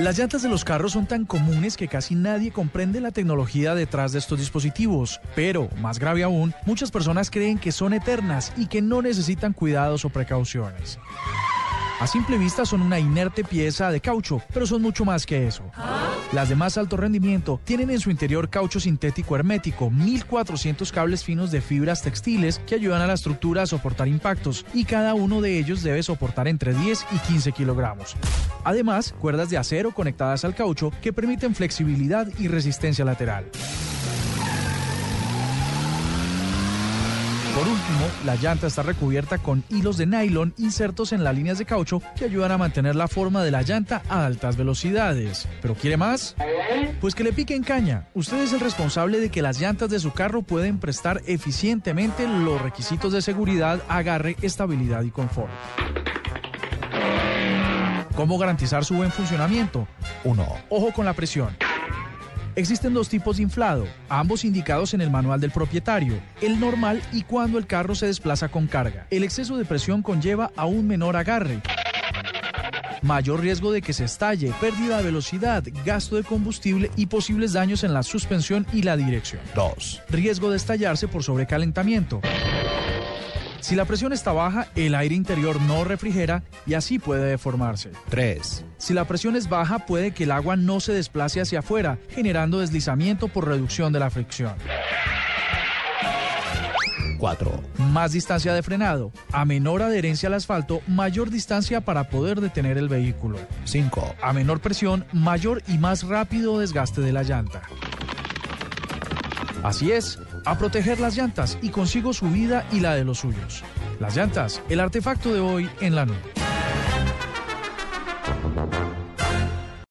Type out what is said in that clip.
Las llantas de los carros son tan comunes que casi nadie comprende la tecnología detrás de estos dispositivos. Pero, más grave aún, muchas personas creen que son eternas y que no necesitan cuidados o precauciones. A simple vista son una inerte pieza de caucho, pero son mucho más que eso. Las de más alto rendimiento tienen en su interior caucho sintético hermético, 1400 cables finos de fibras textiles que ayudan a la estructura a soportar impactos y cada uno de ellos debe soportar entre 10 y 15 kilogramos. Además, cuerdas de acero conectadas al caucho que permiten flexibilidad y resistencia lateral. Por último, la llanta está recubierta con hilos de nylon insertos en las líneas de caucho que ayudan a mantener la forma de la llanta a altas velocidades. ¿Pero quiere más? Pues que le pique en caña. Usted es el responsable de que las llantas de su carro pueden prestar eficientemente los requisitos de seguridad, agarre, estabilidad y confort. ¿Cómo garantizar su buen funcionamiento? 1. Ojo con la presión. Existen dos tipos de inflado, ambos indicados en el manual del propietario, el normal y cuando el carro se desplaza con carga. El exceso de presión conlleva a un menor agarre, mayor riesgo de que se estalle, pérdida de velocidad, gasto de combustible y posibles daños en la suspensión y la dirección. 2. Riesgo de estallarse por sobrecalentamiento. Si la presión está baja, el aire interior no refrigera y así puede deformarse. 3. Si la presión es baja, puede que el agua no se desplace hacia afuera, generando deslizamiento por reducción de la fricción. 4. Más distancia de frenado. A menor adherencia al asfalto, mayor distancia para poder detener el vehículo. 5. A menor presión, mayor y más rápido desgaste de la llanta. Así es, a proteger las llantas y consigo su vida y la de los suyos. Las llantas, el artefacto de hoy en la nube.